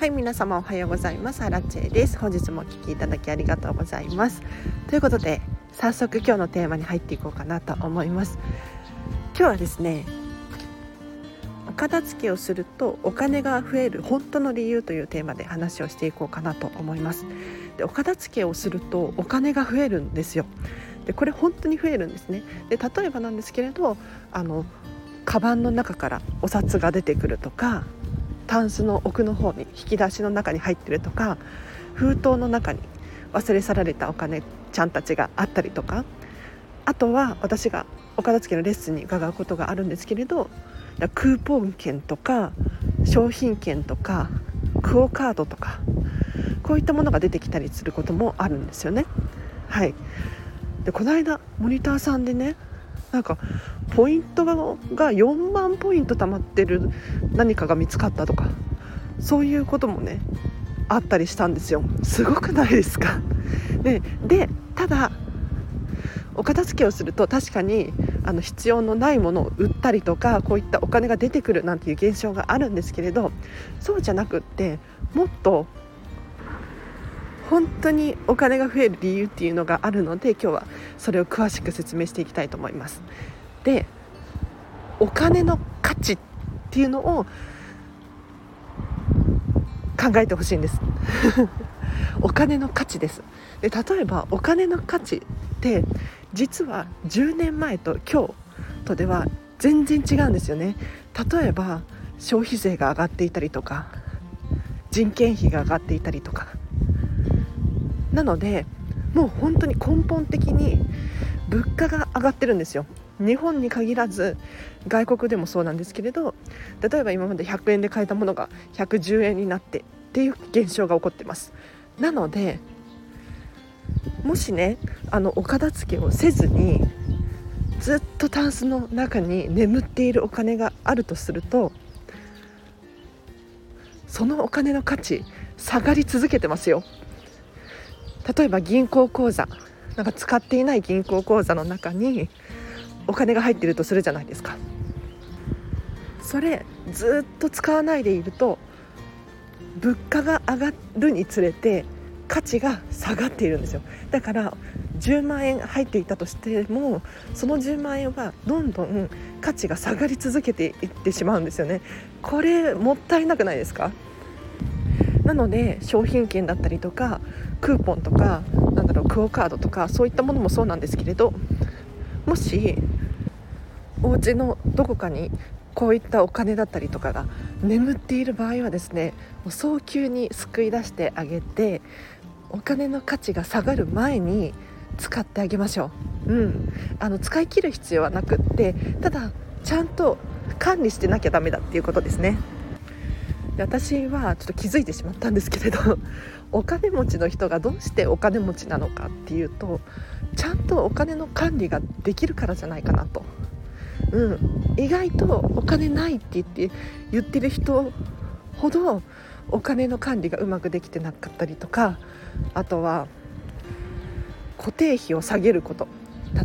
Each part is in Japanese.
はい皆様おはようございます。アラチェです。本日もお聞きいただきありがとうございます。ということで早速今日のテーマに入っていこうかなと思います。今日はですねお片付けをするとお金が増える本当の理由というテーマで話をしていこうかなと思います。でお片付けをするとお金が増えるんですよ。でこれ本当に増えるんですね。で例えばなんですけれどあのカバンの中からお札が出てくるとかタンスの奥の方に引き出しの中に入ってるとか封筒の中に忘れ去られたお金ちゃんたちがあったりとかあとは私がお片付けのレッスンに伺うことがあるんですけれどクーポン券とか商品券とかクオ・カードとかこういったものが出てきたりすることもあるんですよね。はいでこの間モニターさんでねなんかポイントが4万ポイント貯まってる何かが見つかったとかそういうこともねあったりしたんですよ。すごくないですか？ででただお片付けをすると確かにあの必要のないものを売ったりとかこういったお金が出てくるなんていう現象があるんですけれどそうじゃなくってもっと本当にお金が増える理由っていうのがあるので今日はそれを詳しく説明していきたいと思います。でお金の価値っていうのを考えてほしいんです。お金の価値です。で例えばお金の価値って実は10年前と今日とでは全然違うんですよね。例えば消費税が上がっていたりとか人件費が上がっていたりとかなのでもう本当に根本的に物価が上がってるんですよ。日本に限らず外国でもそうなんですけれど例えば今まで100円で買えたものが110円になってっていう現象が起こってます。なのでもしねあのお片付けをせずにずっとタンスの中に眠っているお金があるとするとそのお金の価値下がり続けてますよ。例えば銀行口座なんか使っていない銀行口座の中にお金が入ってるとするじゃないですか。それずっと使わないでいると物価が上がるにつれて価値が下がっているんですよ。だから10万円入っていたとしてもその10万円はどんどん価値が下がり続けていってしまうんですよね。これもったいなくないですか？なので商品券だったりとかクーポンとかなんだろうクオ・カードとかそういったものもそうなんですけれどもしお家のどこかにこういったお金だったりとかが眠っている場合はですね早急に救い出してあげてお金の価値が下がる前に使ってあげましょう、うん、あの使い切る必要はなくってただちゃんと管理してなきゃダメだっていうことですね。私はちょっと気づいてしまったんですけれど お金持ちの人がどうしてお金持ちなのかっていうとちゃんとお金の管理ができるからじゃないかなと、うん、意外とお金ないって言って言ってる人ほどお金の管理がうまくできてなかったりとかあとは固定費を下げること。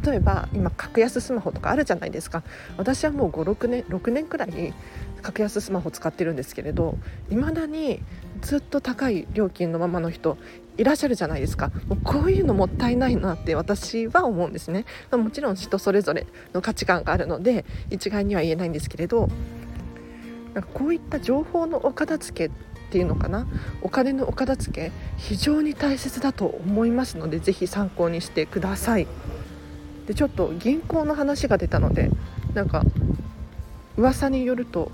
例えば今格安スマホとかあるじゃないですか。私はもう56年6年くらい格安スマホ使ってるんですけれどいまだにずっと高い料金のままの人いらっしゃるじゃないですか。もうこういうのもったいないなって私は思うんですね。もちろん人それぞれの価値観があるので一概には言えないんですけれどなんかこういった情報のお片付けっていうのかな？お金のお片付け非常に大切だと思いますので是非参考にしてください。でちょっと銀行の話が出たのでなんか噂によると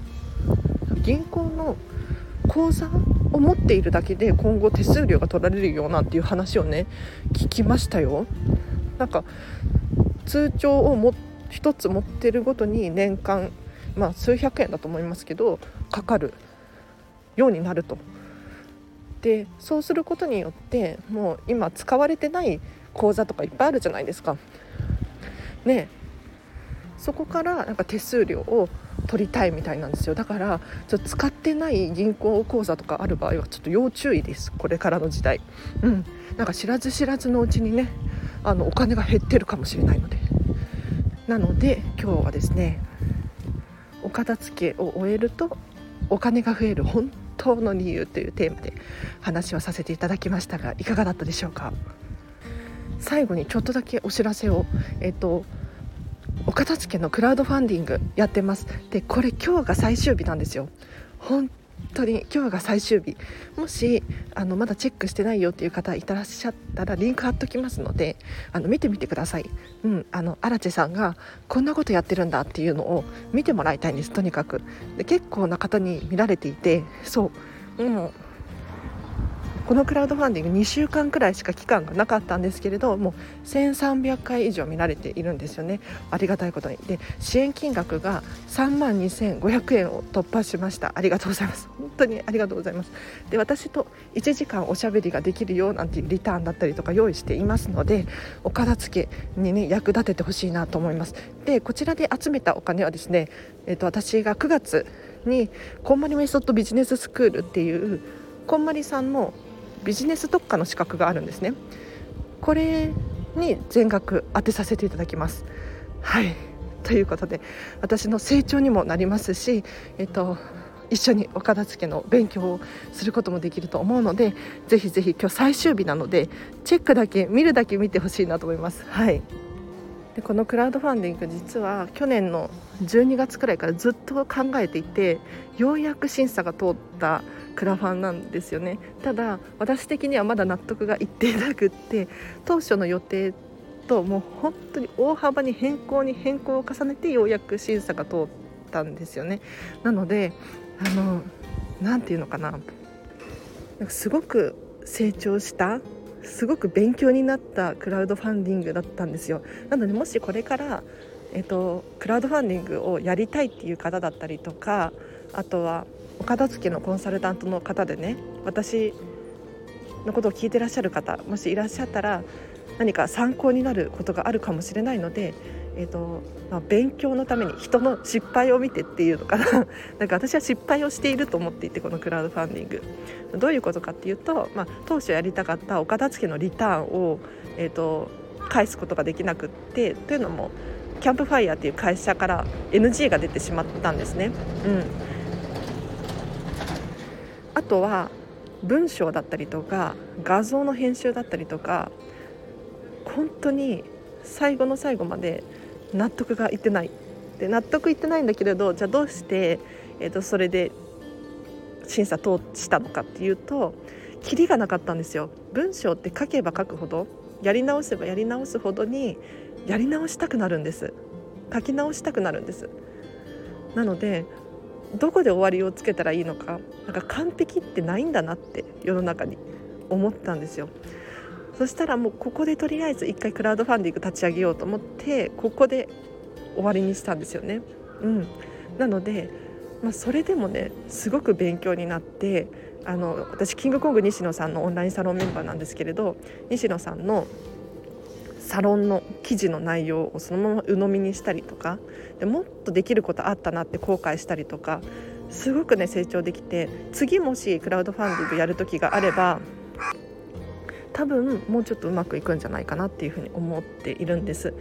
銀行の口座を持っているだけで今後手数料が取られるようなんていう話をね聞きましたよ。なんか通帳をも1つ持ってるごとに年間まあ数百円だと思いますけどかかるようになると。でそうすることによってもう今使われてない口座とかいっぱいあるじゃないですか。ねそこからなんか手数料を取りたいみたいなんですよ。だからちょっと使ってない銀行口座とかある場合はちょっと要注意です。これからの時代。うん。なんか知らず知らずのうちにねあのお金が減ってるかもしれないので。なので今日はですねお片付けを終えるとお金が増える本当の理由というテーマで話をさせていただきましたがいかがだったでしょうか？最後にちょっとだけお知らせをえっとお片付けのクラウドファンディングやってます。でこれ今日が最終日なんですよ。本当に今日が最終日。もしあのまだチェックしてないよっていう方いらっしゃったらリンク貼っときますのであの見てみてください、うん、あの荒地さんがこんなことやってるんだっていうのを見てもらいたいんですとにかく。で結構な方に見られていてそう。もうこのクラウドファンディング2週間くらいしか期間がなかったんですけれどもう1300回以上見られているんですよね。ありがたいことに。で支援金額が3万2500円を突破しました。ありがとうございます。本当にありがとうございます。で私と1時間おしゃべりができるよなんていうリターンだったりとか用意していますのでお片付けにね役立ててほしいなと思います。でこちらで集めたお金はですね、えー、と私が9月にこんまりメソッドビジネススクールっていうこんまりさんのビジネス特化の資格があるんですね。これに全額当てさせていただきます。はい。ということで私の成長にもなりますしえっと一緒にお片付けの勉強をすることもできると思うのでぜひぜひ今日最終日なのでチェックだけ見るだけ見てほしいなと思います。はい。でこのクラウドファンディング実は去年の12月くらいからずっと考えていてようやく審査が通ったクラファンなんですよね。ただ私的にはまだ納得がいっていなくって当初の予定ともう本当に大幅に変更に変更を重ねてようやく審査が通ったんですよね。なのであの何て言うのかな。なんかすごく成長したすごく勉強になったクラウドファンディングだったんですよ。なのでもしこれからえっと、クラウドファンディングをやりたいっていう方だったりとかあとはお片付けのコンサルタントの方でね私のことを聞いてらっしゃる方もしいらっしゃったら何か参考になることがあるかもしれないので、えーとまあ、勉強のために人の失敗を見てっていうのかな。なんか私は失敗をしていると思っていてこのクラウドファンディング。どういうことかっていうと、まあ、当初やりたかったお片付けのリターンを、えーと返すことができなくってというのもキャンプファイヤーっていう会社から NG が出てしまったんですね。うん。とは文章だったりとか画像の編集だったりとか本当に最後の最後まで納得がいってない。で納得いってないんだけれどじゃあどうして、えーと、それで審査通したのかっていうとキリがなかったんですよ。文章って書けば書くほどやり直せばやり直すほどにやり直したくなるんです。書き直したくなるんです。なのでどこで終わりをつけたらいいのかなんか完璧ってないんだなって世の中に思ったんですよそしたらもうここでとりあえず一回クラウドファンディング立ち上げようと思ってここで終わりにしたんですよね。うん、なので、まあ、それでもねすごく勉強になってあの私キングコング西野さんのオンラインサロンメンバーなんですけれど西野さんのサロンの記事の内容をそのまま鵜呑みにしたりとかでもっとできることあったなって後悔したりとかすごくね成長できて次もしクラウドファンディングやる時があれば多分もうちょっとうまくいくんじゃないかなっていうふうに思っているんです。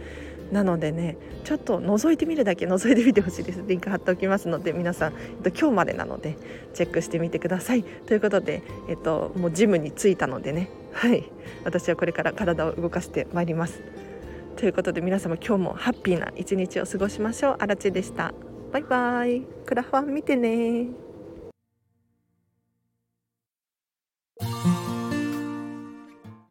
なのでねちょっと覗いてみるだけ覗いてみてほしいです。リンク貼っておきますので皆さん、えっと、今日までなのでチェックしてみてください。ということで、えっと、もうジムに着いたのでねはい。私はこれから体を動かしてまいります。ということで皆様今日もハッピーな一日を過ごしましょう。あらちでした。バイバイ。クラファン見てね。